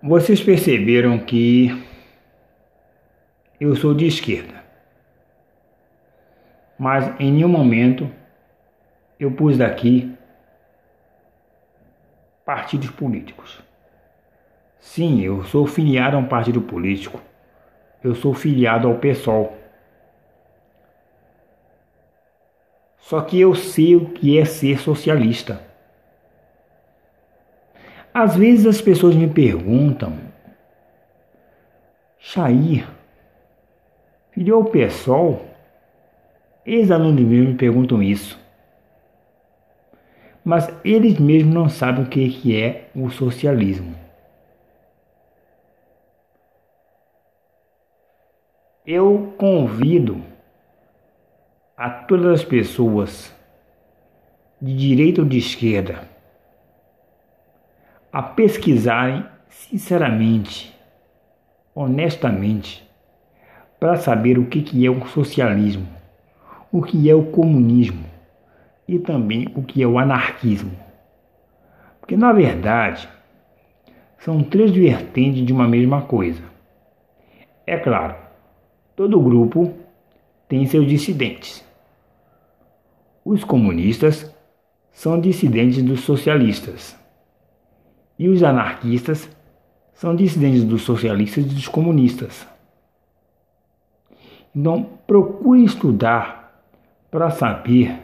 Vocês perceberam que eu sou de esquerda, mas em nenhum momento eu pus daqui partidos políticos. Sim, eu sou filiado a um partido político. Eu sou filiado ao PSOL. Só que eu sei o que é ser socialista. Às vezes as pessoas me perguntam, Chair, filho ao PSOL? Ex-alunos meus me perguntam isso. Mas eles mesmos não sabem o que é o socialismo. Eu convido a todas as pessoas de direita ou de esquerda a pesquisarem sinceramente, honestamente, para saber o que é o socialismo, o que é o comunismo e também o que é o anarquismo. Porque, na verdade, são três vertentes de uma mesma coisa. É claro, todo grupo tem seus dissidentes. Os comunistas são dissidentes dos socialistas. E os anarquistas são dissidentes dos socialistas e dos comunistas. Então, procure estudar para saber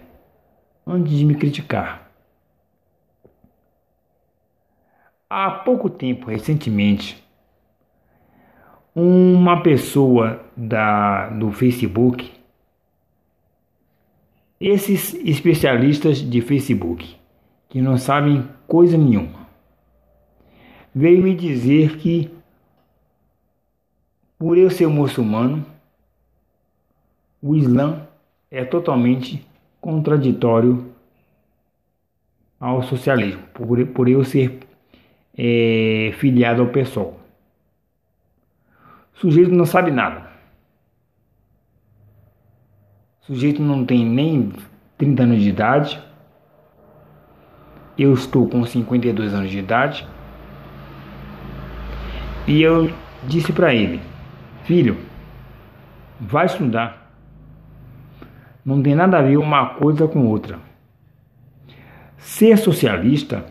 antes de me criticar. Há pouco tempo, recentemente, uma pessoa da, do Facebook esses especialistas de Facebook, que não sabem coisa nenhuma, veio me dizer que, por eu ser muçulmano, o Islã é totalmente contraditório ao socialismo, por, por eu ser é, filiado ao PSOL. O sujeito não sabe nada. O sujeito não tem nem 30 anos de idade. Eu estou com 52 anos de idade. E eu disse para ele: Filho, vai estudar. Não tem nada a ver uma coisa com outra. Ser socialista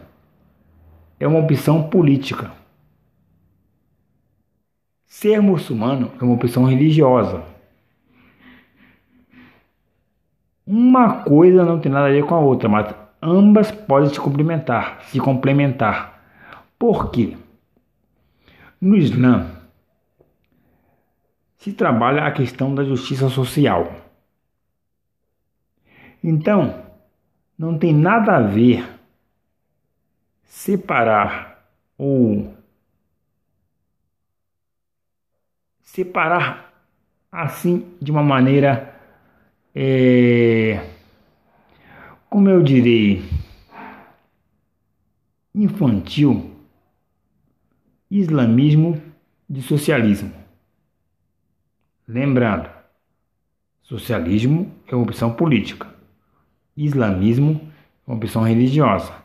é uma opção política. Ser muçulmano é uma opção religiosa. Uma coisa não tem nada a ver com a outra, mas ambas podem se complementar, se complementar. Por quê? No Islã se trabalha a questão da justiça social. Então, não tem nada a ver separar ou separar assim de uma maneira é, como eu direi, infantil, islamismo de socialismo. Lembrando, socialismo é uma opção política, islamismo é uma opção religiosa.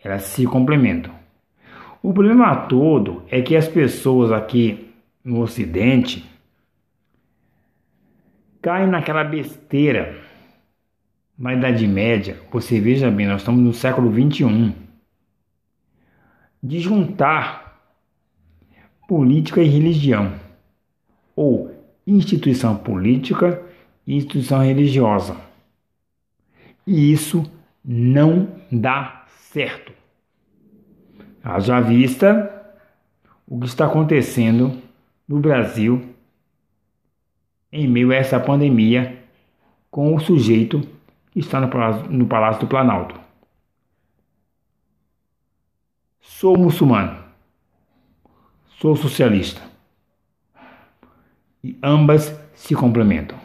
Elas se complementam. O problema todo é que as pessoas aqui no Ocidente cai naquela besteira. Na Idade Média, você veja bem, nós estamos no século 21, de juntar política e religião, ou instituição política e instituição religiosa. E isso não dá certo. Haja vista o que está acontecendo no Brasil em meio a essa pandemia com o sujeito que está no Palácio, no Palácio do Planalto. Sou muçulmano. Sou socialista. E ambas se complementam.